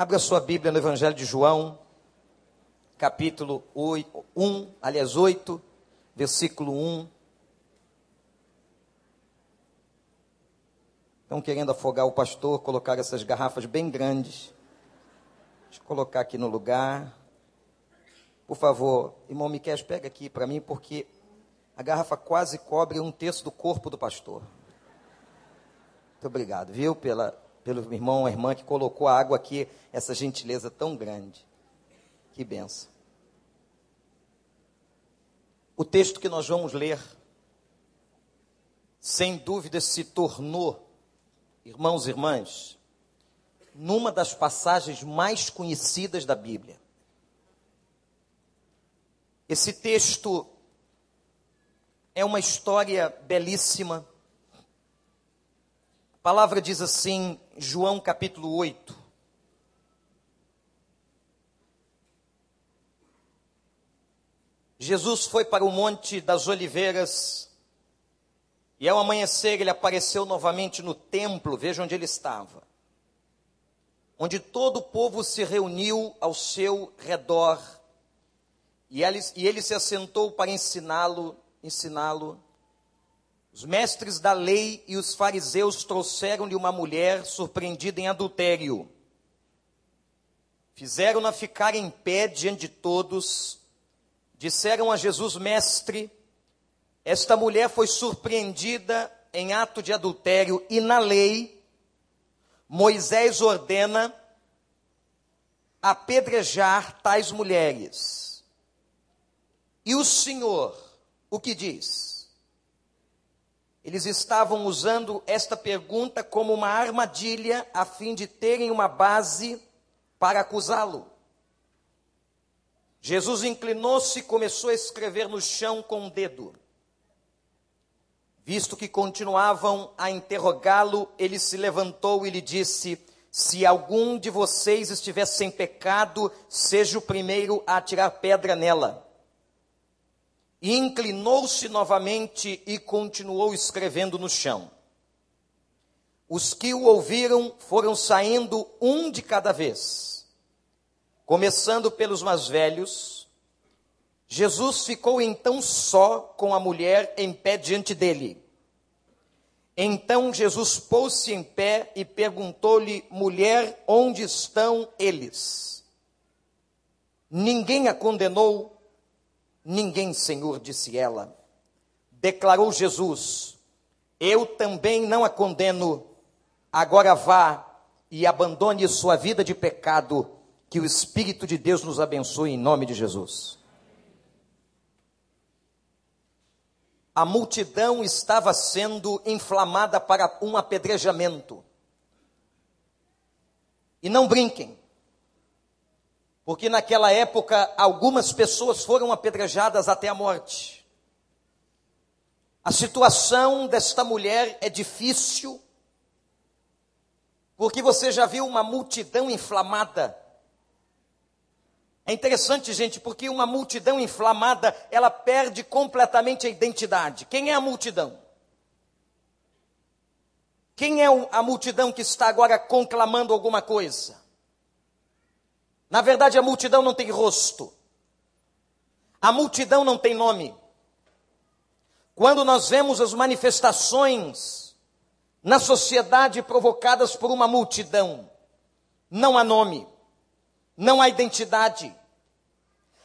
Abra sua Bíblia no Evangelho de João, capítulo 8, 1, aliás 8, versículo 1. Estão querendo afogar o pastor, colocar essas garrafas bem grandes. Deixa eu colocar aqui no lugar. Por favor, irmão Miquel, pega aqui para mim, porque a garrafa quase cobre um terço do corpo do pastor. Muito obrigado, viu, pela, pelo irmão ou irmã que colocou a água aqui, essa gentileza tão grande. Que benção. O texto que nós vamos ler, sem dúvida, se tornou, irmãos e irmãs, numa das passagens mais conhecidas da Bíblia. Esse texto é uma história belíssima. A palavra diz assim, João capítulo 8. Jesus foi para o Monte das Oliveiras e ao amanhecer ele apareceu novamente no templo, veja onde ele estava, onde todo o povo se reuniu ao seu redor e ele, e ele se assentou para ensiná-lo, ensiná-lo. Os mestres da lei e os fariseus trouxeram-lhe uma mulher surpreendida em adultério. Fizeram-na ficar em pé diante de todos. Disseram a Jesus, mestre, esta mulher foi surpreendida em ato de adultério e na lei, Moisés ordena apedrejar tais mulheres. E o Senhor, o que diz? Eles estavam usando esta pergunta como uma armadilha a fim de terem uma base para acusá-lo. Jesus inclinou-se e começou a escrever no chão com o um dedo. Visto que continuavam a interrogá-lo, ele se levantou e lhe disse: Se algum de vocês estiver sem pecado, seja o primeiro a atirar pedra nela. E inclinou-se novamente e continuou escrevendo no chão. Os que o ouviram foram saindo um de cada vez. Começando pelos mais velhos, Jesus ficou então só com a mulher em pé diante dele. Então Jesus pôs-se em pé e perguntou-lhe: Mulher, onde estão eles? Ninguém a condenou. Ninguém, Senhor, disse ela. Declarou Jesus: Eu também não a condeno. Agora vá e abandone sua vida de pecado. Que o Espírito de Deus nos abençoe em nome de Jesus. A multidão estava sendo inflamada para um apedrejamento. E não brinquem, porque naquela época algumas pessoas foram apedrejadas até a morte. A situação desta mulher é difícil, porque você já viu uma multidão inflamada. É interessante, gente, porque uma multidão inflamada, ela perde completamente a identidade. Quem é a multidão? Quem é a multidão que está agora conclamando alguma coisa? Na verdade, a multidão não tem rosto. A multidão não tem nome. Quando nós vemos as manifestações na sociedade provocadas por uma multidão, não há nome, não há identidade.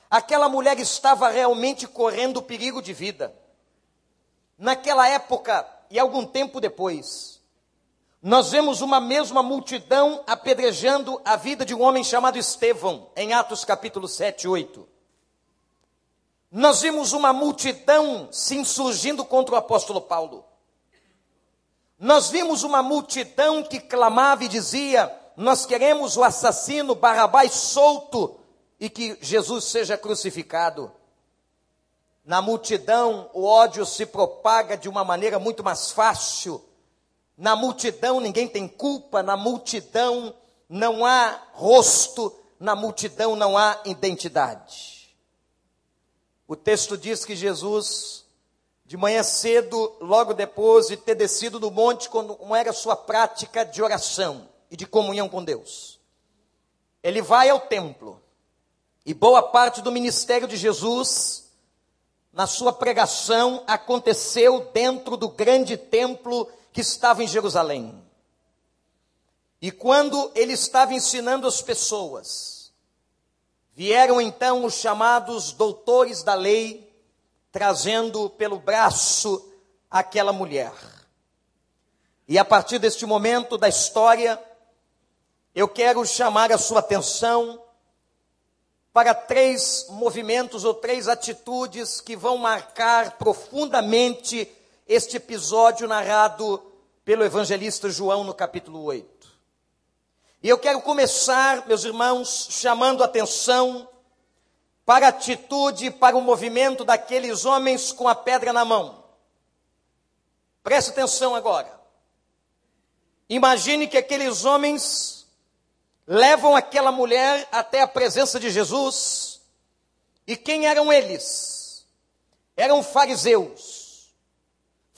Aquela mulher estava realmente correndo perigo de vida. Naquela época e algum tempo depois, nós vemos uma mesma multidão apedrejando a vida de um homem chamado Estevão, em Atos capítulo 7 e 8. Nós vimos uma multidão se insurgindo contra o apóstolo Paulo. Nós vimos uma multidão que clamava e dizia: Nós queremos o assassino Barrabás solto e que Jesus seja crucificado. Na multidão, o ódio se propaga de uma maneira muito mais fácil na multidão ninguém tem culpa, na multidão não há rosto, na multidão não há identidade. O texto diz que Jesus, de manhã cedo, logo depois de ter descido do monte, como era sua prática de oração e de comunhão com Deus, ele vai ao templo. E boa parte do ministério de Jesus, na sua pregação, aconteceu dentro do grande templo que estava em Jerusalém. E quando ele estava ensinando as pessoas, vieram então os chamados doutores da lei, trazendo pelo braço aquela mulher. E a partir deste momento da história, eu quero chamar a sua atenção para três movimentos ou três atitudes que vão marcar profundamente este episódio narrado pelo evangelista João no capítulo 8. E eu quero começar, meus irmãos, chamando atenção para a atitude, para o movimento daqueles homens com a pedra na mão. Preste atenção agora. Imagine que aqueles homens levam aquela mulher até a presença de Jesus. E quem eram eles? Eram fariseus.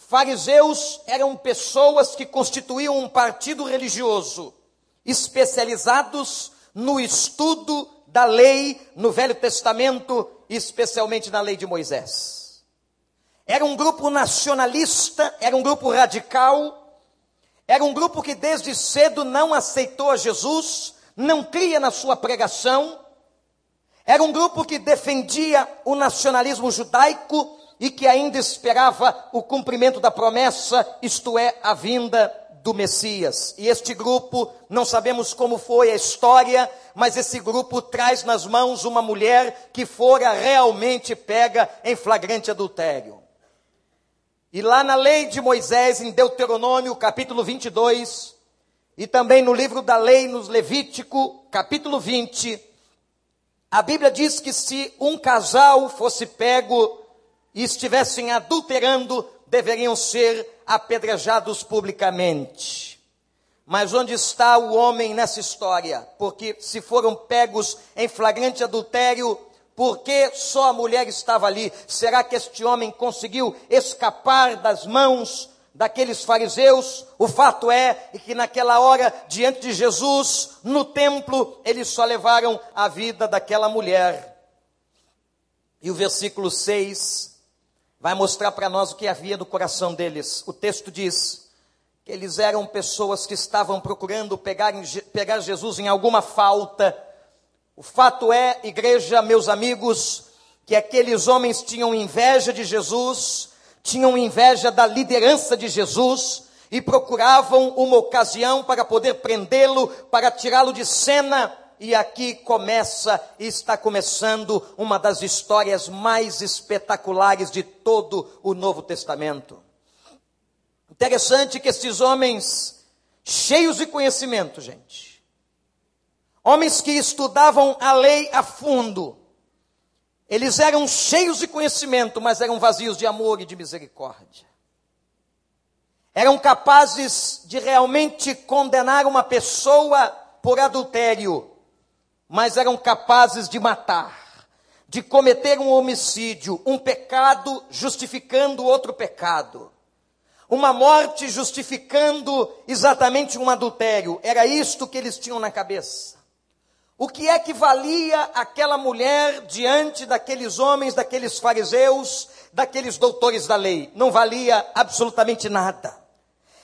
Fariseus eram pessoas que constituíam um partido religioso, especializados no estudo da lei no Velho Testamento, especialmente na lei de Moisés. Era um grupo nacionalista, era um grupo radical, era um grupo que desde cedo não aceitou a Jesus, não cria na sua pregação. Era um grupo que defendia o nacionalismo judaico e que ainda esperava o cumprimento da promessa, isto é, a vinda do Messias. E este grupo, não sabemos como foi a história, mas esse grupo traz nas mãos uma mulher que fora realmente pega em flagrante adultério. E lá na lei de Moisés, em Deuteronômio, capítulo 22, e também no livro da lei, nos Levítico, capítulo 20, a Bíblia diz que se um casal fosse pego e estivessem adulterando, deveriam ser apedrejados publicamente. Mas onde está o homem nessa história? Porque se foram pegos em flagrante adultério, porque só a mulher estava ali? Será que este homem conseguiu escapar das mãos daqueles fariseus? O fato é que naquela hora, diante de Jesus, no templo, eles só levaram a vida daquela mulher. E o versículo 6 vai mostrar para nós o que havia no coração deles. O texto diz que eles eram pessoas que estavam procurando pegar, pegar Jesus em alguma falta o fato é, igreja, meus amigos, que aqueles homens tinham inveja de Jesus, tinham inveja da liderança de Jesus e procuravam uma ocasião para poder prendê-lo, para tirá-lo de cena. E aqui começa está começando uma das histórias mais espetaculares de todo o Novo Testamento. Interessante que esses homens, cheios de conhecimento, gente, homens que estudavam a lei a fundo. Eles eram cheios de conhecimento, mas eram vazios de amor e de misericórdia. Eram capazes de realmente condenar uma pessoa por adultério, mas eram capazes de matar, de cometer um homicídio, um pecado justificando outro pecado. Uma morte justificando exatamente um adultério. Era isto que eles tinham na cabeça. O que é que valia aquela mulher diante daqueles homens, daqueles fariseus, daqueles doutores da lei? Não valia absolutamente nada.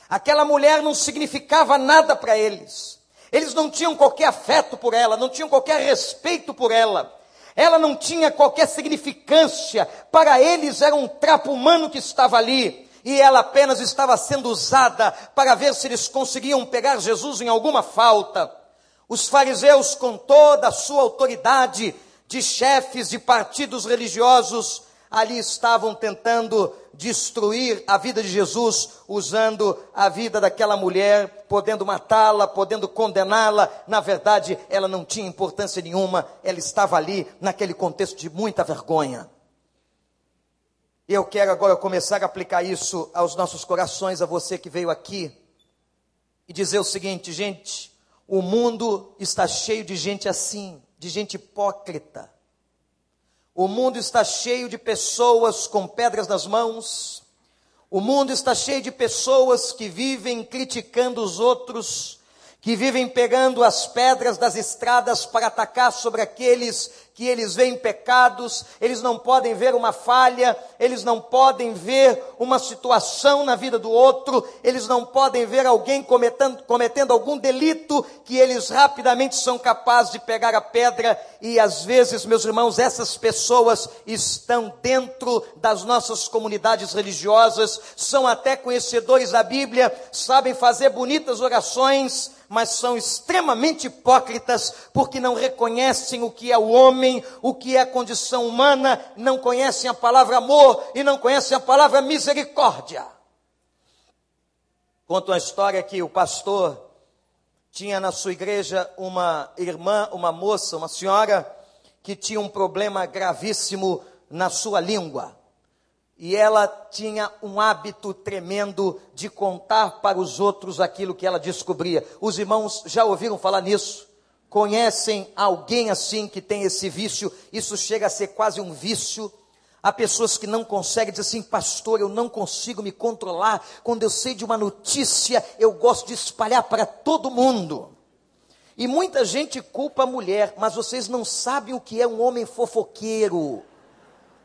Aquela mulher não significava nada para eles. Eles não tinham qualquer afeto por ela, não tinham qualquer respeito por ela. Ela não tinha qualquer significância. Para eles era um trapo humano que estava ali. E ela apenas estava sendo usada para ver se eles conseguiam pegar Jesus em alguma falta. Os fariseus, com toda a sua autoridade de chefes de partidos religiosos, ali estavam tentando destruir a vida de Jesus, usando a vida daquela mulher, podendo matá-la, podendo condená-la. Na verdade, ela não tinha importância nenhuma, ela estava ali naquele contexto de muita vergonha. Eu quero agora começar a aplicar isso aos nossos corações, a você que veio aqui, e dizer o seguinte, gente, o mundo está cheio de gente assim, de gente hipócrita. O mundo está cheio de pessoas com pedras nas mãos. O mundo está cheio de pessoas que vivem criticando os outros, que vivem pegando as pedras das estradas para atacar sobre aqueles que eles veem pecados, eles não podem ver uma falha, eles não podem ver uma situação na vida do outro, eles não podem ver alguém cometendo, cometendo algum delito que eles rapidamente são capazes de pegar a pedra. E às vezes, meus irmãos, essas pessoas estão dentro das nossas comunidades religiosas, são até conhecedores da Bíblia, sabem fazer bonitas orações, mas são extremamente hipócritas porque não reconhecem o que é o homem, o que é a condição humana, não conhecem a palavra amor e não conhecem a palavra misericórdia. Conto uma história que o pastor tinha na sua igreja uma irmã, uma moça, uma senhora que tinha um problema gravíssimo na sua língua. E ela tinha um hábito tremendo de contar para os outros aquilo que ela descobria. Os irmãos já ouviram falar nisso? Conhecem alguém assim que tem esse vício? Isso chega a ser quase um vício. Há pessoas que não conseguem dizer assim, pastor, eu não consigo me controlar. Quando eu sei de uma notícia, eu gosto de espalhar para todo mundo. E muita gente culpa a mulher, mas vocês não sabem o que é um homem fofoqueiro.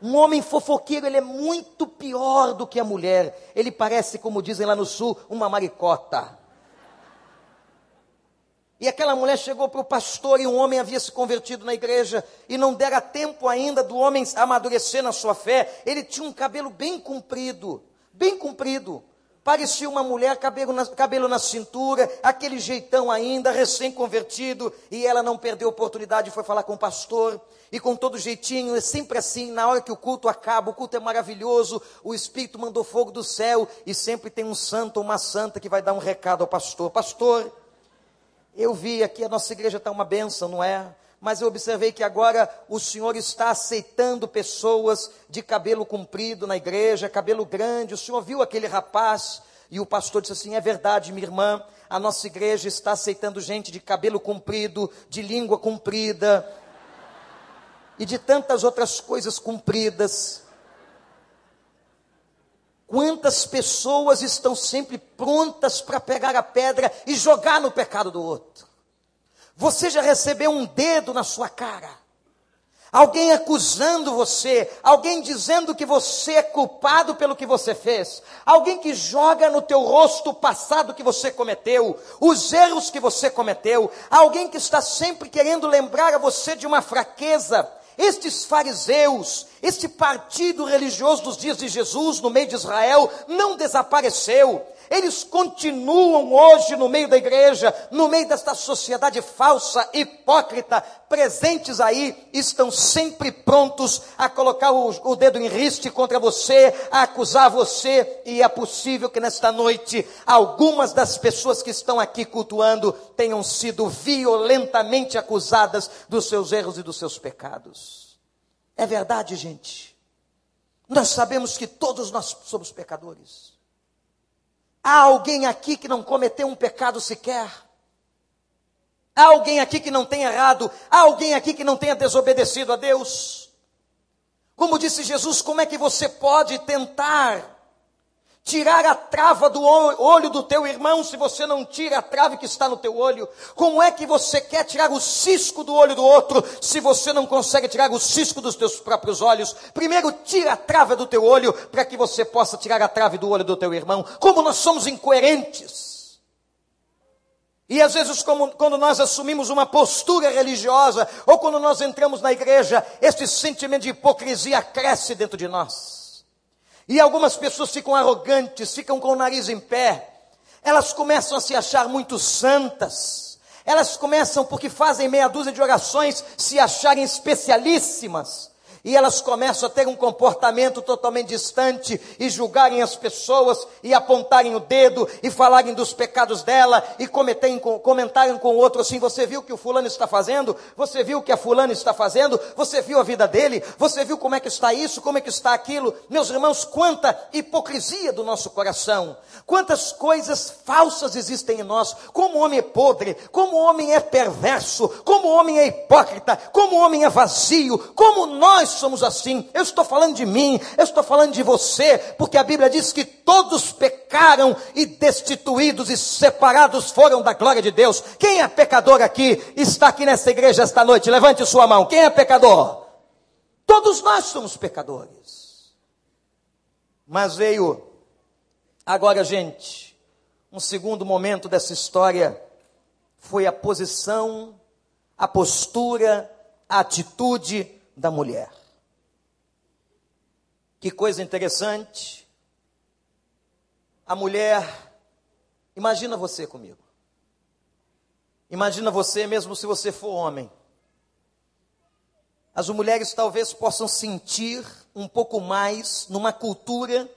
Um homem fofoqueiro, ele é muito pior do que a mulher. Ele parece, como dizem lá no sul, uma maricota. E aquela mulher chegou para o pastor e um homem havia se convertido na igreja e não dera tempo ainda do homem amadurecer na sua fé. Ele tinha um cabelo bem comprido, bem comprido. Parecia uma mulher, cabelo na, cabelo na cintura, aquele jeitão ainda, recém-convertido, e ela não perdeu a oportunidade, foi falar com o pastor e com todo jeitinho, é sempre assim, na hora que o culto acaba, o culto é maravilhoso, o Espírito mandou fogo do céu, e sempre tem um santo ou uma santa que vai dar um recado ao pastor. Pastor, eu vi aqui, a nossa igreja está uma benção, não é? Mas eu observei que agora o senhor está aceitando pessoas de cabelo comprido na igreja, cabelo grande. O senhor viu aquele rapaz? E o pastor disse assim: É verdade, minha irmã, a nossa igreja está aceitando gente de cabelo comprido, de língua comprida, e de tantas outras coisas cumpridas. Quantas pessoas estão sempre prontas para pegar a pedra e jogar no pecado do outro? Você já recebeu um dedo na sua cara? Alguém acusando você, alguém dizendo que você é culpado pelo que você fez, alguém que joga no teu rosto o passado que você cometeu, os erros que você cometeu, alguém que está sempre querendo lembrar a você de uma fraqueza, estes fariseus, este partido religioso dos dias de Jesus no meio de Israel não desapareceu. Eles continuam hoje no meio da igreja, no meio desta sociedade falsa, hipócrita, presentes aí, estão sempre prontos a colocar o, o dedo em riste contra você, a acusar você, e é possível que nesta noite algumas das pessoas que estão aqui cultuando tenham sido violentamente acusadas dos seus erros e dos seus pecados. É verdade, gente. Nós sabemos que todos nós somos pecadores. Há alguém aqui que não cometeu um pecado sequer? Há alguém aqui que não tenha errado? Há alguém aqui que não tenha desobedecido a Deus? Como disse Jesus, como é que você pode tentar tirar a trava do olho do teu irmão se você não tira a trave que está no teu olho? Como é que você quer tirar o cisco do olho do outro se você não consegue tirar o cisco dos teus próprios olhos? Primeiro tira a trava do teu olho para que você possa tirar a trave do olho do teu irmão. Como nós somos incoerentes. E às vezes, como, quando nós assumimos uma postura religiosa, ou quando nós entramos na igreja, este sentimento de hipocrisia cresce dentro de nós. E algumas pessoas ficam arrogantes, ficam com o nariz em pé. Elas começam a se achar muito santas. Elas começam, porque fazem meia dúzia de orações, se acharem especialíssimas e elas começam a ter um comportamento totalmente distante e julgarem as pessoas e apontarem o dedo e falarem dos pecados dela e cometerem, comentarem com o outro assim: você viu o que o fulano está fazendo? Você viu o que a fulana está fazendo? Você viu a vida dele? Você viu como é que está isso? Como é que está aquilo? Meus irmãos, quanta hipocrisia do nosso coração, quantas coisas falsas existem em nós, como o homem é podre, como o homem é perverso, como o homem é hipócrita, como o homem é vazio, como nós nós somos assim. Eu estou falando de mim, eu estou falando de você, porque a Bíblia diz que todos pecaram e destituídos e separados foram da glória de Deus. Quem é pecador aqui? Está aqui nessa igreja esta noite. Levante sua mão. Quem é pecador? Todos nós somos pecadores. Mas veio agora, gente, um segundo momento dessa história foi a posição, a postura, a atitude da mulher. Que coisa interessante. A mulher, imagina você comigo. Imagina você, mesmo se você for homem. As mulheres talvez possam sentir um pouco mais numa cultura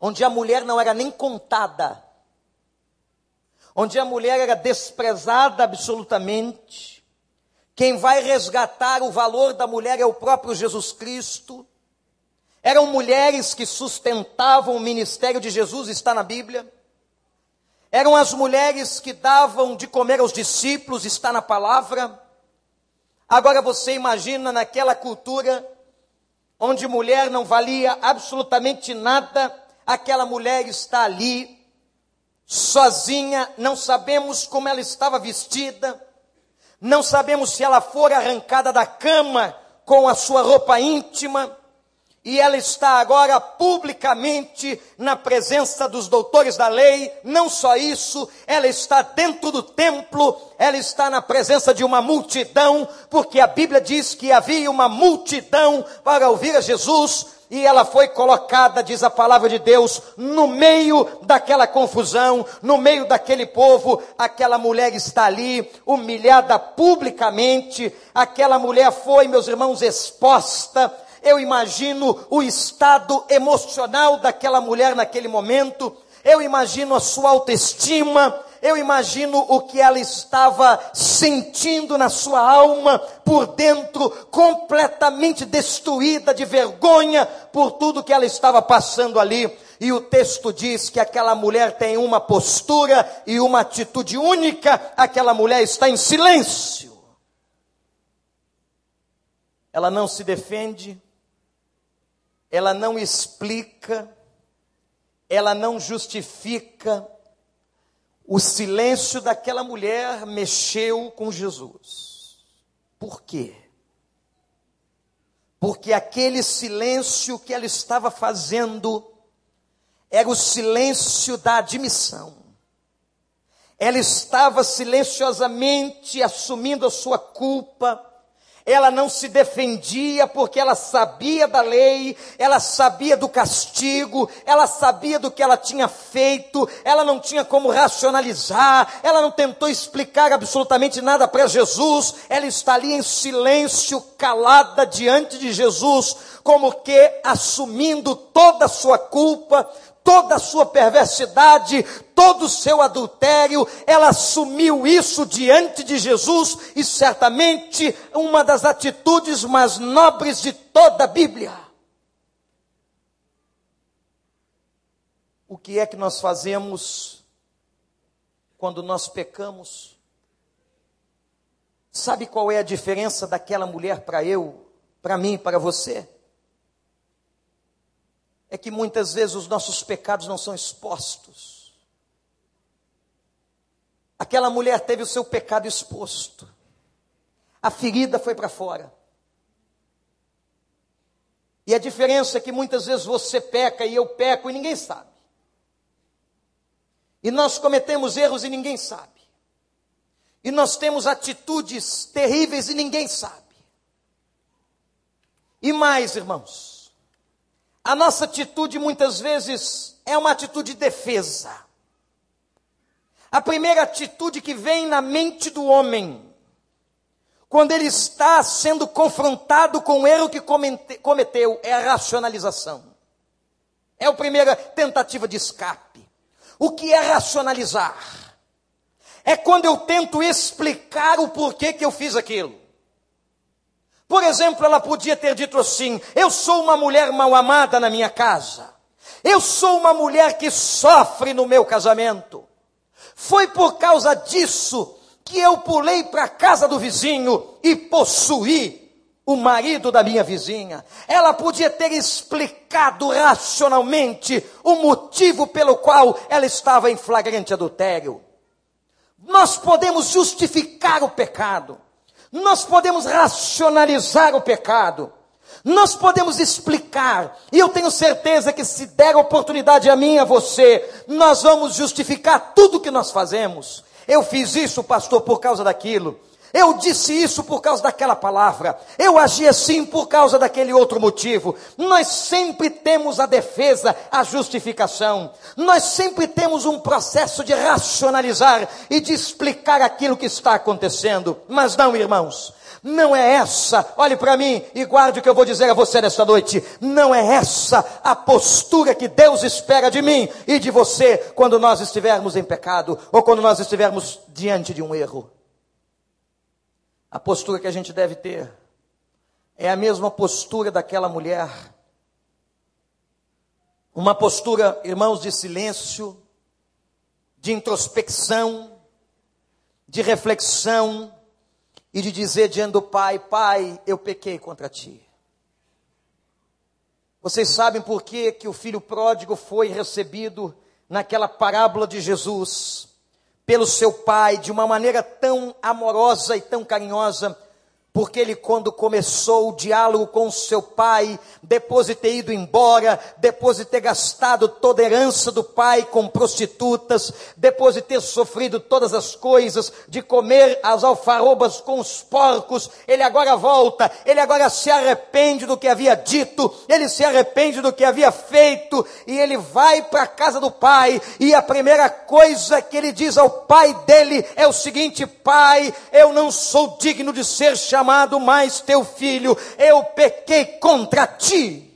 onde a mulher não era nem contada onde a mulher era desprezada absolutamente. Quem vai resgatar o valor da mulher é o próprio Jesus Cristo. Eram mulheres que sustentavam o ministério de Jesus, está na Bíblia. Eram as mulheres que davam de comer aos discípulos, está na palavra. Agora você imagina naquela cultura onde mulher não valia absolutamente nada, aquela mulher está ali sozinha, não sabemos como ela estava vestida, não sabemos se ela for arrancada da cama com a sua roupa íntima, e ela está agora publicamente na presença dos doutores da lei. Não só isso, ela está dentro do templo, ela está na presença de uma multidão, porque a Bíblia diz que havia uma multidão para ouvir a Jesus e ela foi colocada, diz a palavra de Deus, no meio daquela confusão, no meio daquele povo, aquela mulher está ali, humilhada publicamente, aquela mulher foi, meus irmãos, exposta. Eu imagino o estado emocional daquela mulher naquele momento, eu imagino a sua autoestima, eu imagino o que ela estava sentindo na sua alma, por dentro, completamente destruída de vergonha por tudo que ela estava passando ali. E o texto diz que aquela mulher tem uma postura e uma atitude única, aquela mulher está em silêncio. Ela não se defende, ela não explica, ela não justifica, o silêncio daquela mulher mexeu com Jesus. Por quê? Porque aquele silêncio que ela estava fazendo era o silêncio da admissão. Ela estava silenciosamente assumindo a sua culpa, ela não se defendia porque ela sabia da lei, ela sabia do castigo, ela sabia do que ela tinha feito, ela não tinha como racionalizar, ela não tentou explicar absolutamente nada para Jesus, ela está ali em silêncio, calada diante de Jesus, como que assumindo toda a sua culpa, toda a sua perversidade, todo o seu adultério, ela assumiu isso diante de Jesus e certamente uma das atitudes mais nobres de toda a Bíblia. O que é que nós fazemos quando nós pecamos? Sabe qual é a diferença daquela mulher para eu, para mim, para você? É que muitas vezes os nossos pecados não são expostos. Aquela mulher teve o seu pecado exposto. A ferida foi para fora. E a diferença é que muitas vezes você peca e eu peco e ninguém sabe. E nós cometemos erros e ninguém sabe. E nós temos atitudes terríveis e ninguém sabe. E mais, irmãos, a nossa atitude muitas vezes é uma atitude de defesa. A primeira atitude que vem na mente do homem, quando ele está sendo confrontado com o erro que cometeu, é a racionalização. É a primeira tentativa de escape. O que é racionalizar? É quando eu tento explicar o porquê que eu fiz aquilo. Por exemplo, ela podia ter dito assim: Eu sou uma mulher mal amada na minha casa. Eu sou uma mulher que sofre no meu casamento. Foi por causa disso que eu pulei para a casa do vizinho e possuí o marido da minha vizinha. Ela podia ter explicado racionalmente o motivo pelo qual ela estava em flagrante adultério. Nós podemos justificar o pecado. Nós podemos racionalizar o pecado. Nós podemos explicar, e eu tenho certeza que se der oportunidade a mim e a você, nós vamos justificar tudo que nós fazemos. Eu fiz isso, pastor, por causa daquilo. Eu disse isso por causa daquela palavra. Eu agi assim por causa daquele outro motivo. Nós sempre temos a defesa, a justificação. Nós sempre temos um processo de racionalizar e de explicar aquilo que está acontecendo. Mas não, irmãos. Não é essa, olhe para mim e guarde o que eu vou dizer a você nesta noite. Não é essa a postura que Deus espera de mim e de você quando nós estivermos em pecado ou quando nós estivermos diante de um erro. A postura que a gente deve ter é a mesma postura daquela mulher. Uma postura, irmãos, de silêncio, de introspecção, de reflexão, e de dizer diante do Pai: Pai, eu pequei contra ti. Vocês sabem por que, que o filho pródigo foi recebido naquela parábola de Jesus pelo seu pai de uma maneira tão amorosa e tão carinhosa? Porque ele, quando começou o diálogo com seu pai, depois de ter ido embora, depois de ter gastado toda a herança do pai com prostitutas, depois de ter sofrido todas as coisas, de comer as alfarrobas com os porcos, ele agora volta, ele agora se arrepende do que havia dito, ele se arrepende do que havia feito, e ele vai para a casa do pai, e a primeira coisa que ele diz ao pai dele é o seguinte: Pai, eu não sou digno de ser chamado chamado mais teu filho, eu pequei contra ti.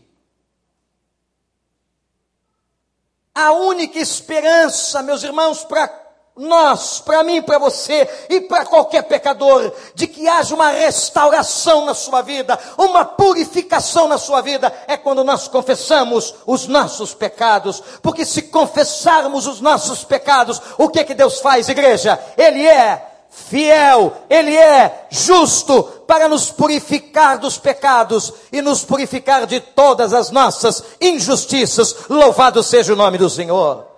A única esperança, meus irmãos, para nós, para mim, para você e para qualquer pecador, de que haja uma restauração na sua vida, uma purificação na sua vida, é quando nós confessamos os nossos pecados. Porque se confessarmos os nossos pecados, o que que Deus faz, igreja? Ele é fiel, Ele é justo para nos purificar dos pecados e nos purificar de todas as nossas injustiças. Louvado seja o nome do Senhor.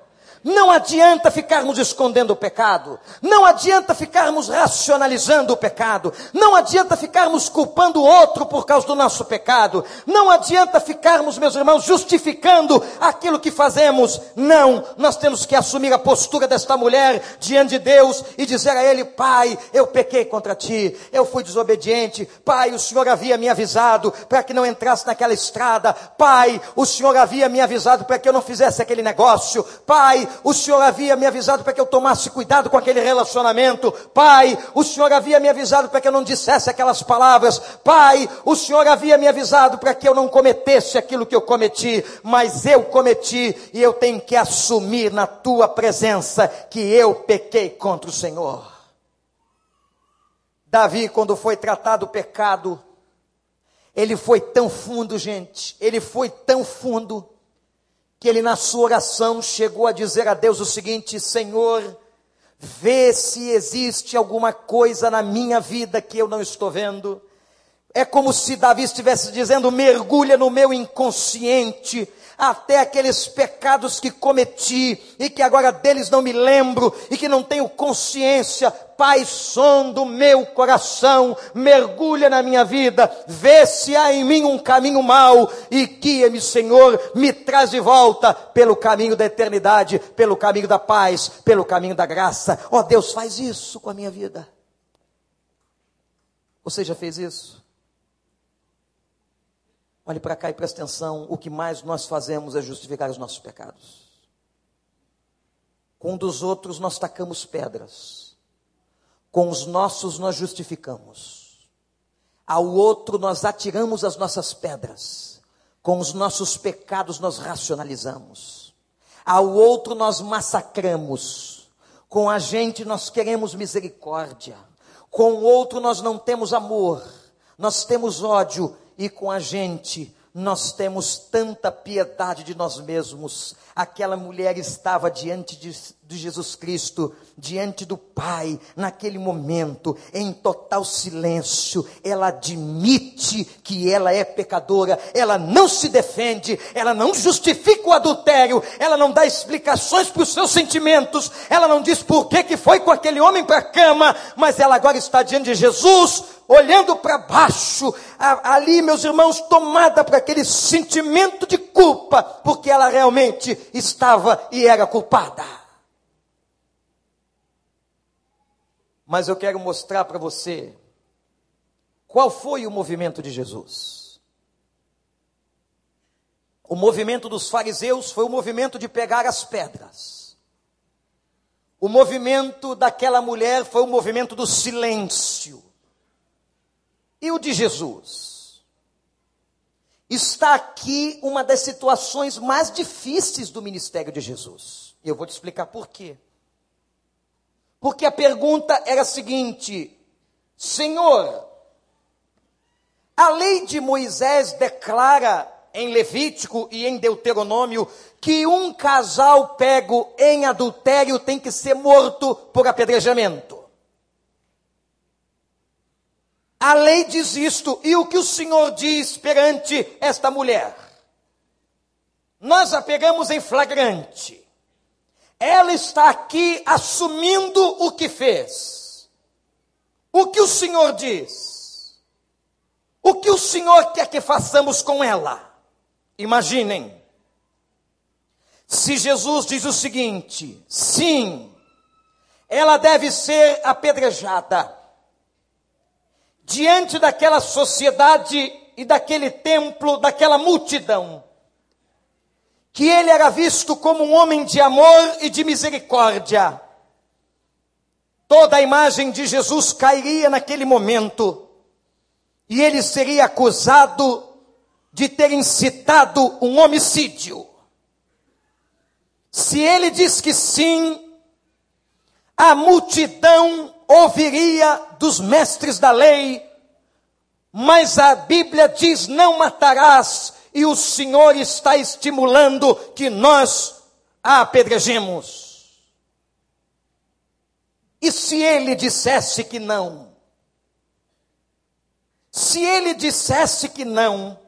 Não adianta ficarmos escondendo o pecado, não adianta ficarmos racionalizando o pecado, não adianta ficarmos culpando o outro por causa do nosso pecado, não adianta ficarmos, meus irmãos, justificando aquilo que fazemos. Não, nós temos que assumir a postura desta mulher diante de Deus e dizer a Ele: Pai, eu pequei contra ti, eu fui desobediente, Pai, o Senhor havia me avisado para que não entrasse naquela estrada, Pai, o Senhor havia me avisado para que eu não fizesse aquele negócio, Pai, o Senhor havia me avisado para que eu tomasse cuidado com aquele relacionamento. Pai, o Senhor havia me avisado para que eu não dissesse aquelas palavras. Pai, o Senhor havia me avisado para que eu não cometesse aquilo que eu cometi, mas eu cometi e eu tenho que assumir na tua presença que eu pequei contra o Senhor. Davi, quando foi tratado o pecado, ele foi tão fundo, gente, ele foi tão fundo que ele na sua oração chegou a dizer a Deus o seguinte: Senhor, vê se existe alguma coisa na minha vida que eu não estou vendo. É como se Davi estivesse dizendo: mergulha no meu inconsciente, até aqueles pecados que cometi e que agora deles não me lembro e que não tenho consciência. Pai, som do meu coração, mergulha na minha vida, vê se há em mim um caminho mau e guia-me, Senhor, me traz de volta pelo caminho da eternidade, pelo caminho da paz, pelo caminho da graça. Ó oh, Deus, faz isso com a minha vida. Você já fez isso? Olhe para cá e preste atenção: o que mais nós fazemos é justificar os nossos pecados. Com um dos outros nós tacamos pedras, com os nossos nós justificamos, ao outro nós atiramos as nossas pedras, com os nossos pecados nós racionalizamos, ao outro nós massacramos, com a gente nós queremos misericórdia, com o outro nós não temos amor, nós temos ódio e com a gente nós temos tanta piedade de nós mesmos. Aquela mulher estava diante de, de Jesus Cristo diante do Pai, naquele momento, em total silêncio, ela admite que ela é pecadora, ela não se defende, ela não justifica o adultério, ela não dá explicações para os seus sentimentos, ela não diz por que, que foi com aquele homem para a cama, mas ela agora está diante de Jesus, olhando para baixo, ali, meus irmãos, tomada por aquele sentimento de culpa, porque ela realmente estava e era culpada. Mas eu quero mostrar para você qual foi o movimento de Jesus. O movimento dos fariseus foi o movimento de pegar as pedras. O movimento daquela mulher foi o movimento do silêncio. E o de Jesus? Está aqui uma das situações mais difíceis do ministério de Jesus. E eu vou te explicar por quê. Porque a pergunta era a seguinte: Senhor, a lei de Moisés declara em Levítico e em Deuteronômio que um casal pego em adultério tem que ser morto por apedrejamento. A lei diz isto, e o que o Senhor diz perante esta mulher? Nós a pegamos em flagrante. Ela está aqui assumindo o que fez. O que o Senhor diz? O que o Senhor quer que façamos com ela? Imaginem. Se Jesus diz o seguinte: sim, ela deve ser apedrejada. Diante daquela sociedade e daquele templo, daquela multidão, que ele era visto como um homem de amor e de misericórdia. Toda a imagem de Jesus cairia naquele momento e ele seria acusado de ter incitado um homicídio. Se ele diz que sim, a multidão ouviria dos mestres da lei, mas a Bíblia diz: não matarás, e o Senhor está estimulando que nós a apedrejemos. E se ele dissesse que não? Se ele dissesse que não,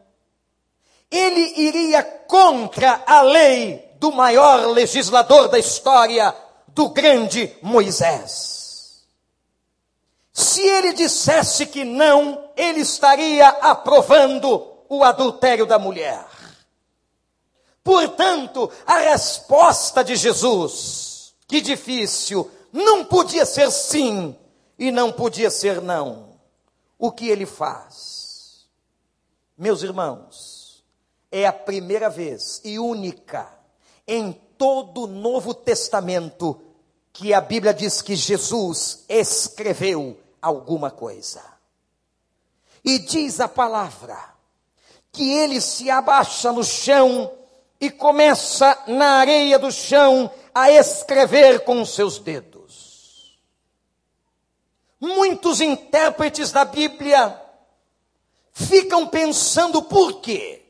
ele iria contra a lei do maior legislador da história, do grande Moisés. Se ele dissesse que não, ele estaria aprovando o adultério da mulher. Portanto, a resposta de Jesus, que difícil, não podia ser sim e não podia ser não. O que ele faz? Meus irmãos, é a primeira vez e única em todo o Novo Testamento que a Bíblia diz que Jesus escreveu alguma coisa. E diz a palavra que ele se abaixa no chão e começa na areia do chão a escrever com seus dedos. Muitos intérpretes da Bíblia ficam pensando por quê?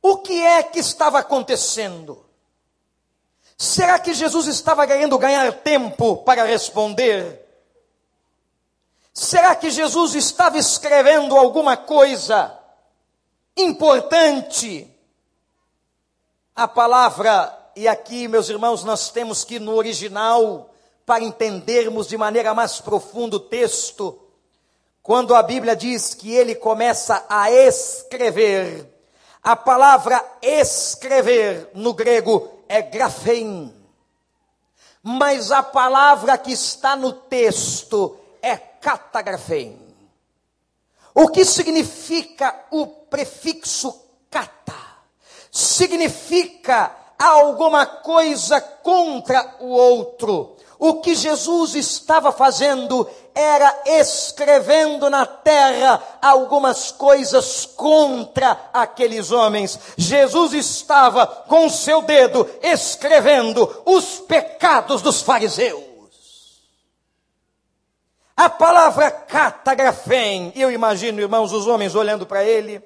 O que é que estava acontecendo? Será que Jesus estava querendo ganhar tempo para responder? Será que Jesus estava escrevendo alguma coisa importante? A palavra, e aqui, meus irmãos, nós temos que ir no original para entendermos de maneira mais profunda o texto. Quando a Bíblia diz que ele começa a escrever, a palavra escrever no grego é grafein. Mas a palavra que está no texto catagrafem. O que significa o prefixo cata? Significa alguma coisa contra o outro. O que Jesus estava fazendo era escrevendo na terra algumas coisas contra aqueles homens. Jesus estava com seu dedo escrevendo os pecados dos fariseus. A palavra catagrafém, eu imagino, irmãos, os homens olhando para ele,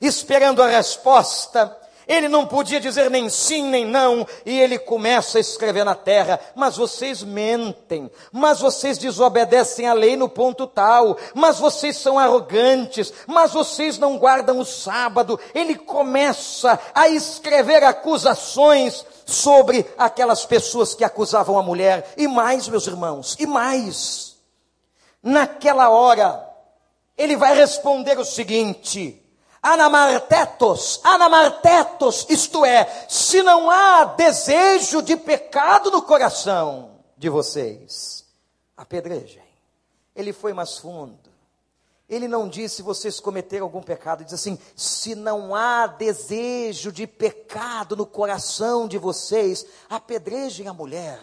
esperando a resposta. Ele não podia dizer nem sim nem não, e ele começa a escrever na terra: Mas vocês mentem, mas vocês desobedecem a lei no ponto tal, mas vocês são arrogantes, mas vocês não guardam o sábado. Ele começa a escrever acusações sobre aquelas pessoas que acusavam a mulher, e mais, meus irmãos, e mais. Naquela hora, ele vai responder o seguinte: anamartetos, anamartetos, isto é, se não há desejo de pecado no coração de vocês, apedrejem. Ele foi mais fundo. Ele não disse vocês cometeram algum pecado, ele diz assim: se não há desejo de pecado no coração de vocês, apedrejem a mulher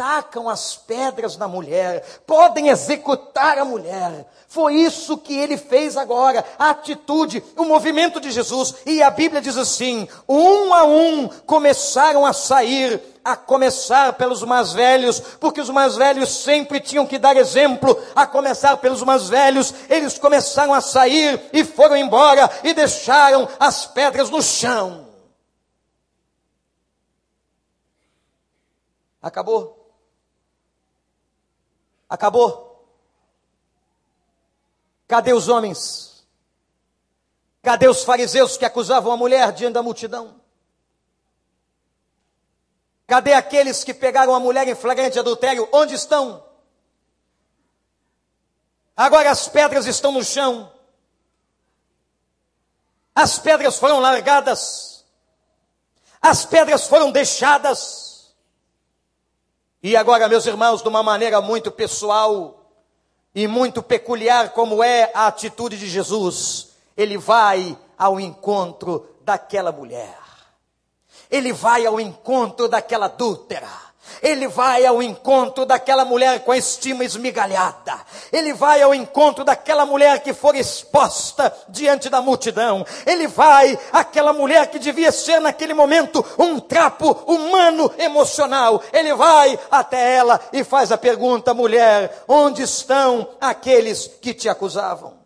tacam as pedras na mulher, podem executar a mulher. Foi isso que ele fez agora, a atitude, o movimento de Jesus. E a Bíblia diz assim: um a um começaram a sair, a começar pelos mais velhos, porque os mais velhos sempre tinham que dar exemplo, a começar pelos mais velhos, eles começaram a sair e foram embora e deixaram as pedras no chão. Acabou. Acabou. Cadê os homens? Cadê os fariseus que acusavam a mulher diante da multidão? Cadê aqueles que pegaram a mulher em flagrante adultério? Onde estão? Agora as pedras estão no chão. As pedras foram largadas. As pedras foram deixadas. E agora, meus irmãos, de uma maneira muito pessoal e muito peculiar, como é a atitude de Jesus, ele vai ao encontro daquela mulher. Ele vai ao encontro daquela adúltera. Ele vai ao encontro daquela mulher com a estima esmigalhada. Ele vai ao encontro daquela mulher que for exposta diante da multidão. Ele vai àquela mulher que devia ser naquele momento um trapo humano emocional. Ele vai até ela e faz a pergunta: mulher, onde estão aqueles que te acusavam?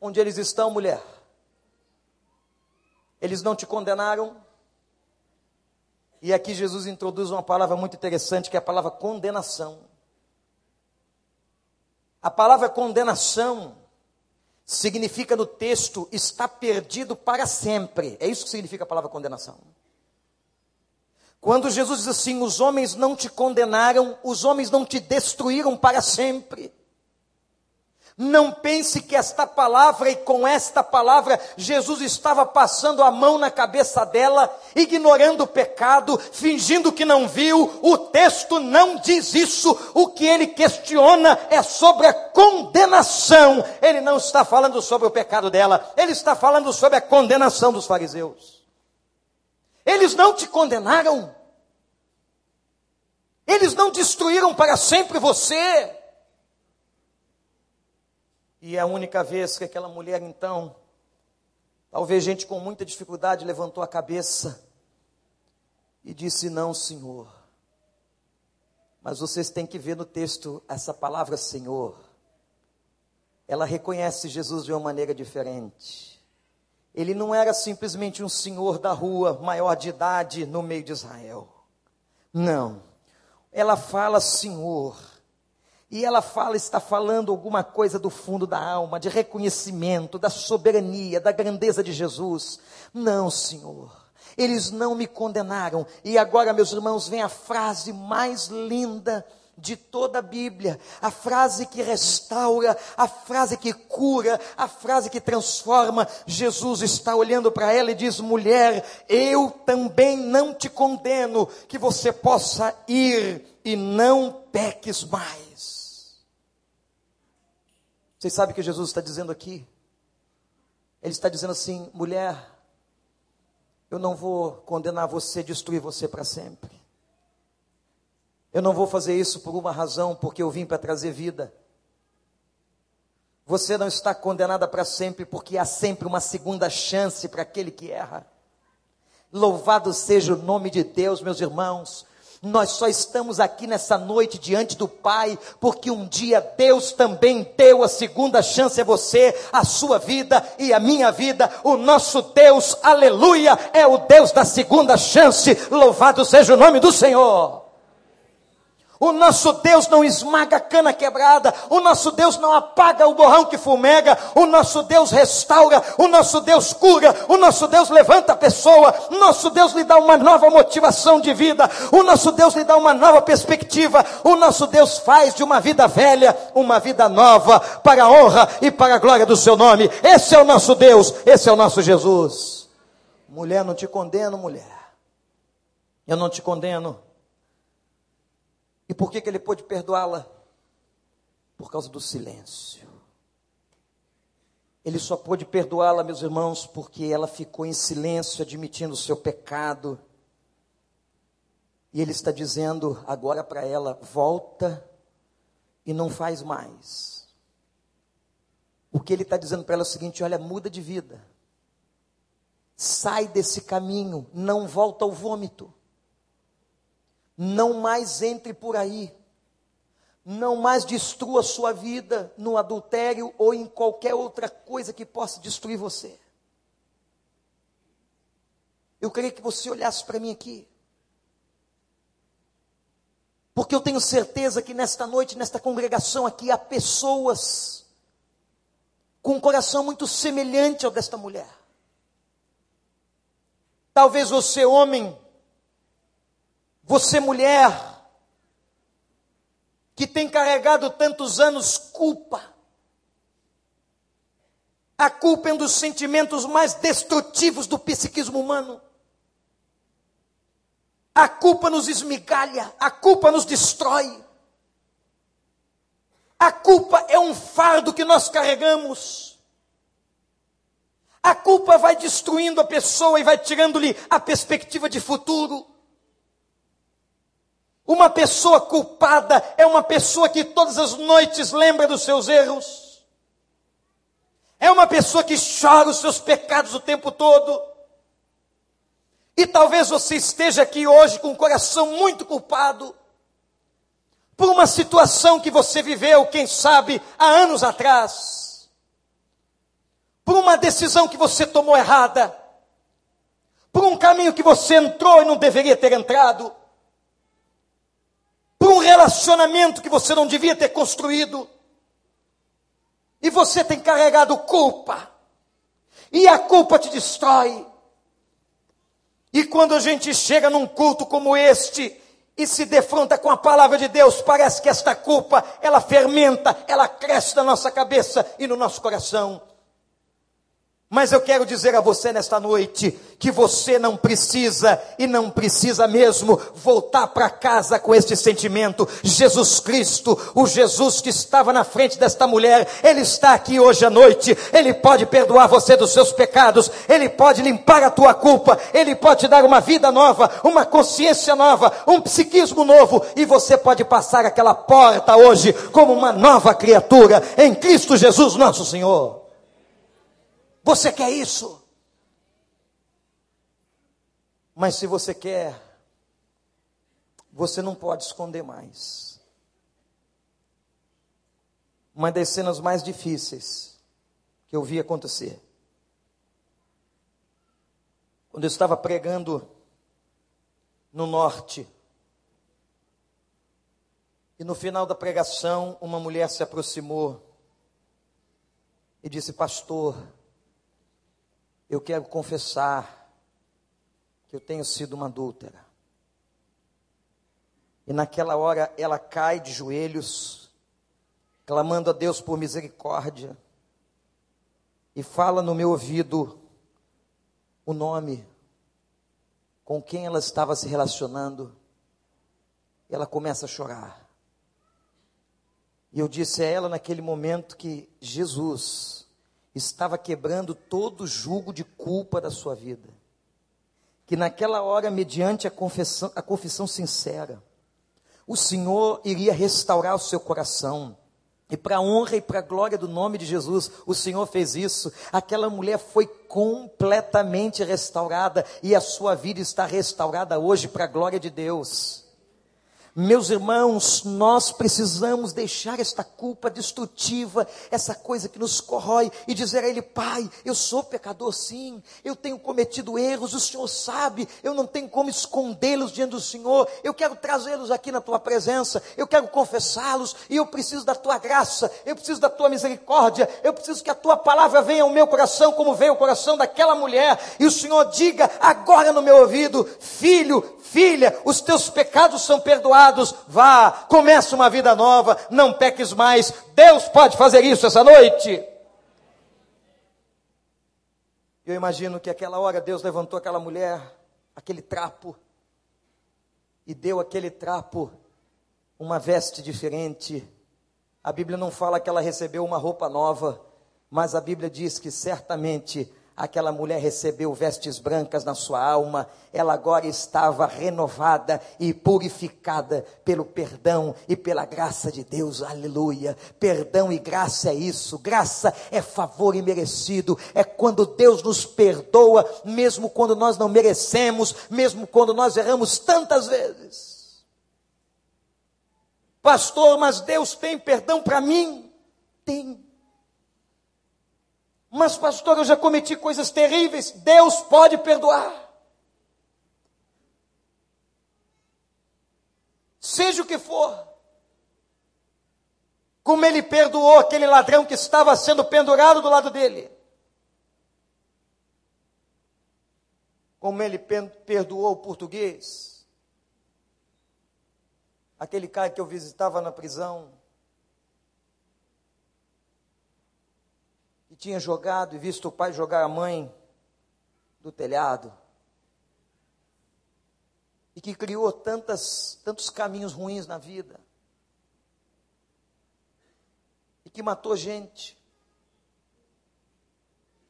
Onde eles estão, mulher? Eles não te condenaram? E aqui Jesus introduz uma palavra muito interessante, que é a palavra condenação. A palavra condenação significa no texto está perdido para sempre. É isso que significa a palavra condenação. Quando Jesus diz assim: os homens não te condenaram, os homens não te destruíram para sempre. Não pense que esta palavra e com esta palavra Jesus estava passando a mão na cabeça dela, ignorando o pecado, fingindo que não viu. O texto não diz isso. O que ele questiona é sobre a condenação. Ele não está falando sobre o pecado dela, ele está falando sobre a condenação dos fariseus. Eles não te condenaram. Eles não destruíram para sempre você. E é a única vez que aquela mulher, então, talvez gente com muita dificuldade, levantou a cabeça e disse: Não, Senhor. Mas vocês têm que ver no texto essa palavra Senhor. Ela reconhece Jesus de uma maneira diferente. Ele não era simplesmente um senhor da rua, maior de idade, no meio de Israel. Não. Ela fala Senhor e ela fala, está falando alguma coisa do fundo da alma, de reconhecimento, da soberania, da grandeza de Jesus. Não, Senhor. Eles não me condenaram. E agora, meus irmãos, vem a frase mais linda de toda a Bíblia, a frase que restaura, a frase que cura, a frase que transforma. Jesus está olhando para ela e diz: mulher, eu também não te condeno, que você possa ir e não peques mais. Vocês sabem o que Jesus está dizendo aqui? Ele está dizendo assim: mulher, eu não vou condenar você, destruir você para sempre. Eu não vou fazer isso por uma razão, porque eu vim para trazer vida. Você não está condenada para sempre, porque há sempre uma segunda chance para aquele que erra. Louvado seja o nome de Deus, meus irmãos. Nós só estamos aqui nessa noite diante do Pai, porque um dia Deus também deu a segunda chance a você, a sua vida e a minha vida. O nosso Deus, aleluia, é o Deus da segunda chance. Louvado seja o nome do Senhor. O nosso Deus não esmaga a cana quebrada, o nosso Deus não apaga o borrão que fumega, o nosso Deus restaura, o nosso Deus cura, o nosso Deus levanta a pessoa, o nosso Deus lhe dá uma nova motivação de vida, o nosso Deus lhe dá uma nova perspectiva, o nosso Deus faz de uma vida velha uma vida nova, para a honra e para a glória do seu nome. Esse é o nosso Deus, esse é o nosso Jesus. Mulher, não te condeno, mulher. Eu não te condeno. E por que, que ele pôde perdoá-la? Por causa do silêncio. Ele só pôde perdoá-la, meus irmãos, porque ela ficou em silêncio, admitindo o seu pecado. E ele está dizendo agora para ela: volta e não faz mais. O que ele está dizendo para ela é o seguinte: olha, muda de vida. Sai desse caminho, não volta ao vômito. Não mais entre por aí. Não mais destrua sua vida no adultério ou em qualquer outra coisa que possa destruir você. Eu queria que você olhasse para mim aqui. Porque eu tenho certeza que nesta noite, nesta congregação aqui, há pessoas com um coração muito semelhante ao desta mulher. Talvez você, homem, você, mulher, que tem carregado tantos anos culpa. A culpa é um dos sentimentos mais destrutivos do psiquismo humano. A culpa nos esmigalha, a culpa nos destrói. A culpa é um fardo que nós carregamos. A culpa vai destruindo a pessoa e vai tirando-lhe a perspectiva de futuro. Uma pessoa culpada é uma pessoa que todas as noites lembra dos seus erros. É uma pessoa que chora os seus pecados o tempo todo. E talvez você esteja aqui hoje com o coração muito culpado por uma situação que você viveu, quem sabe, há anos atrás. Por uma decisão que você tomou errada. Por um caminho que você entrou e não deveria ter entrado um relacionamento que você não devia ter construído. E você tem carregado culpa. E a culpa te destrói. E quando a gente chega num culto como este e se defronta com a palavra de Deus, parece que esta culpa, ela fermenta, ela cresce na nossa cabeça e no nosso coração. Mas eu quero dizer a você nesta noite que você não precisa e não precisa mesmo voltar para casa com este sentimento. Jesus Cristo, o Jesus que estava na frente desta mulher, ele está aqui hoje à noite. Ele pode perdoar você dos seus pecados, ele pode limpar a tua culpa, ele pode te dar uma vida nova, uma consciência nova, um psiquismo novo e você pode passar aquela porta hoje como uma nova criatura em Cristo Jesus, nosso Senhor. Você quer isso? Mas se você quer, você não pode esconder mais. Uma das cenas mais difíceis que eu vi acontecer. Quando eu estava pregando no norte, e no final da pregação, uma mulher se aproximou e disse: Pastor, eu quero confessar que eu tenho sido uma adúltera. E naquela hora ela cai de joelhos, clamando a Deus por misericórdia, e fala no meu ouvido o nome com quem ela estava se relacionando. E ela começa a chorar. E eu disse a ela naquele momento que Jesus estava quebrando todo o jugo de culpa da sua vida. Que naquela hora, mediante a confissão, a confissão sincera, o Senhor iria restaurar o seu coração. E para a honra e para a glória do nome de Jesus, o Senhor fez isso. Aquela mulher foi completamente restaurada e a sua vida está restaurada hoje para a glória de Deus. Meus irmãos, nós precisamos deixar esta culpa destrutiva, essa coisa que nos corrói, e dizer a Ele: Pai, eu sou pecador sim, eu tenho cometido erros, o Senhor sabe, eu não tenho como escondê-los diante do Senhor, eu quero trazê-los aqui na Tua presença, eu quero confessá-los, e eu preciso da Tua graça, eu preciso da Tua misericórdia, eu preciso que a Tua palavra venha ao meu coração, como veio o coração daquela mulher, e o Senhor diga agora no meu ouvido: Filho, filha, os teus pecados são perdoados, vá, comece uma vida nova, não peques mais. Deus pode fazer isso essa noite. Eu imagino que aquela hora Deus levantou aquela mulher, aquele trapo, e deu aquele trapo uma veste diferente. A Bíblia não fala que ela recebeu uma roupa nova, mas a Bíblia diz que certamente Aquela mulher recebeu vestes brancas na sua alma, ela agora estava renovada e purificada pelo perdão e pela graça de Deus, aleluia. Perdão e graça é isso, graça é favor imerecido, é quando Deus nos perdoa, mesmo quando nós não merecemos, mesmo quando nós erramos tantas vezes. Pastor, mas Deus tem perdão para mim? Tem. Mas, pastor, eu já cometi coisas terríveis. Deus pode perdoar. Seja o que for. Como ele perdoou aquele ladrão que estava sendo pendurado do lado dele. Como ele perdoou o português. Aquele cara que eu visitava na prisão. Tinha jogado e visto o pai jogar a mãe do telhado. E que criou tantas, tantos caminhos ruins na vida. E que matou gente.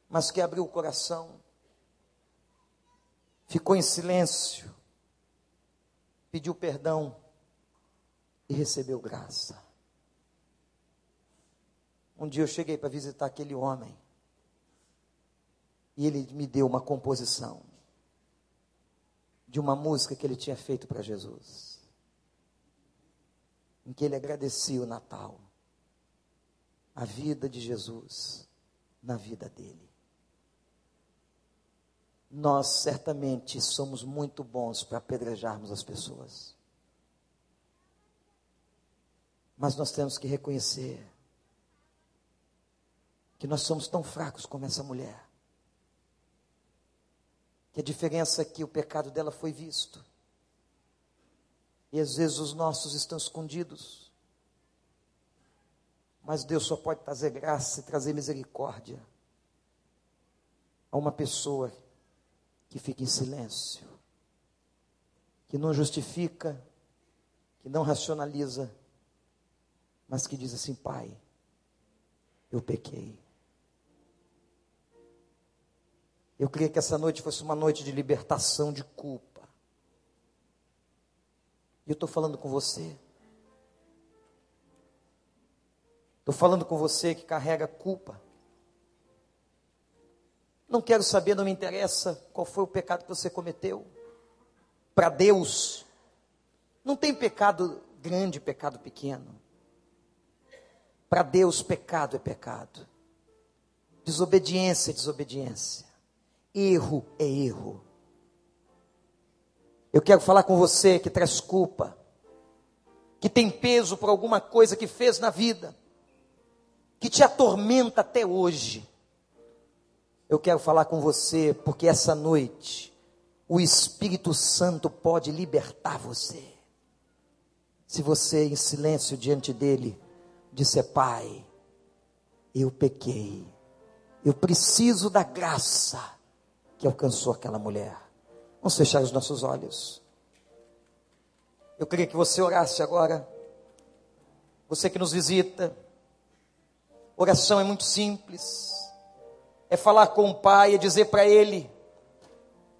Mas que abriu o coração. Ficou em silêncio. Pediu perdão e recebeu graça. Um dia eu cheguei para visitar aquele homem. E ele me deu uma composição de uma música que ele tinha feito para Jesus. Em que ele agradecia o Natal, a vida de Jesus na vida dele. Nós certamente somos muito bons para apedrejarmos as pessoas. Mas nós temos que reconhecer que nós somos tão fracos como essa mulher. Que a diferença é que o pecado dela foi visto. E às vezes os nossos estão escondidos. Mas Deus só pode trazer graça e trazer misericórdia a uma pessoa que fica em silêncio, que não justifica, que não racionaliza, mas que diz assim: Pai, eu pequei. Eu queria que essa noite fosse uma noite de libertação de culpa. E eu estou falando com você. Estou falando com você que carrega culpa. Não quero saber, não me interessa qual foi o pecado que você cometeu. Para Deus, não tem pecado grande, pecado pequeno. Para Deus, pecado é pecado. Desobediência é desobediência. Erro é erro. Eu quero falar com você que traz culpa, que tem peso por alguma coisa que fez na vida, que te atormenta até hoje. Eu quero falar com você porque essa noite o Espírito Santo pode libertar você. Se você, em silêncio diante dele, disser: Pai, eu pequei, eu preciso da graça que alcançou aquela mulher. Vamos fechar os nossos olhos. Eu queria que você orasse agora. Você que nos visita. Oração é muito simples. É falar com o Pai, é dizer para Ele.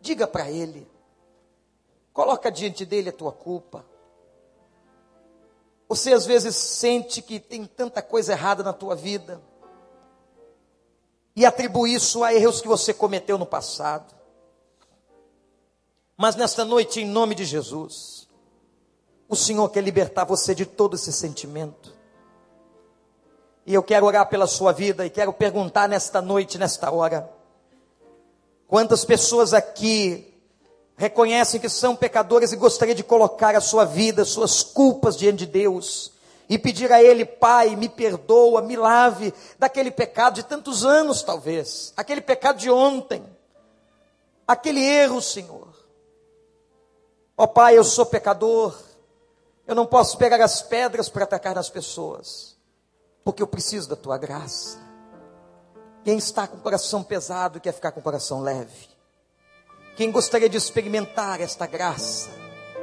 Diga para Ele. Coloca diante dele a tua culpa. Você às vezes sente que tem tanta coisa errada na tua vida e atribui isso a erros que você cometeu no passado. Mas nesta noite, em nome de Jesus, O Senhor quer libertar você de todo esse sentimento. E eu quero orar pela sua vida e quero perguntar nesta noite, nesta hora: quantas pessoas aqui reconhecem que são pecadores e gostaria de colocar a sua vida, suas culpas diante de Deus e pedir a Ele, Pai, me perdoa, me lave daquele pecado de tantos anos, talvez, aquele pecado de ontem, aquele erro, Senhor. Ó oh, Pai, eu sou pecador, eu não posso pegar as pedras para atacar nas pessoas, porque eu preciso da Tua graça. Quem está com o coração pesado quer ficar com o coração leve. Quem gostaria de experimentar esta graça,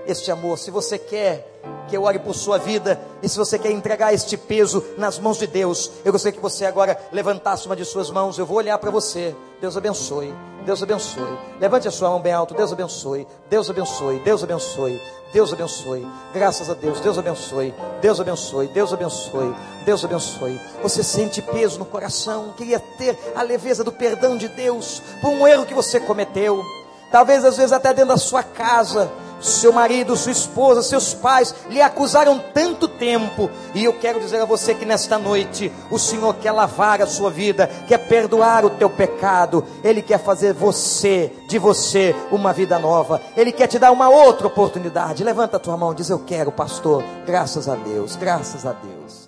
este amor, se você quer que eu ore por sua vida e se você quer entregar este peso nas mãos de Deus, eu gostaria que você agora levantasse uma de suas mãos. Eu vou olhar para você. Deus abençoe. Deus abençoe. Levante a sua mão bem alto. Deus abençoe. Deus abençoe. Deus abençoe. Deus abençoe. Graças a Deus. Deus abençoe. Deus abençoe. Deus abençoe. Deus abençoe. Você sente peso no coração. Queria ter a leveza do perdão de Deus por um erro que você cometeu. Talvez às vezes até dentro da sua casa seu marido, sua esposa, seus pais lhe acusaram tanto tempo, e eu quero dizer a você que nesta noite o Senhor quer lavar a sua vida, quer perdoar o teu pecado, Ele quer fazer você, de você, uma vida nova, Ele quer te dar uma outra oportunidade. Levanta a tua mão, diz: Eu quero, pastor, graças a Deus, graças a Deus.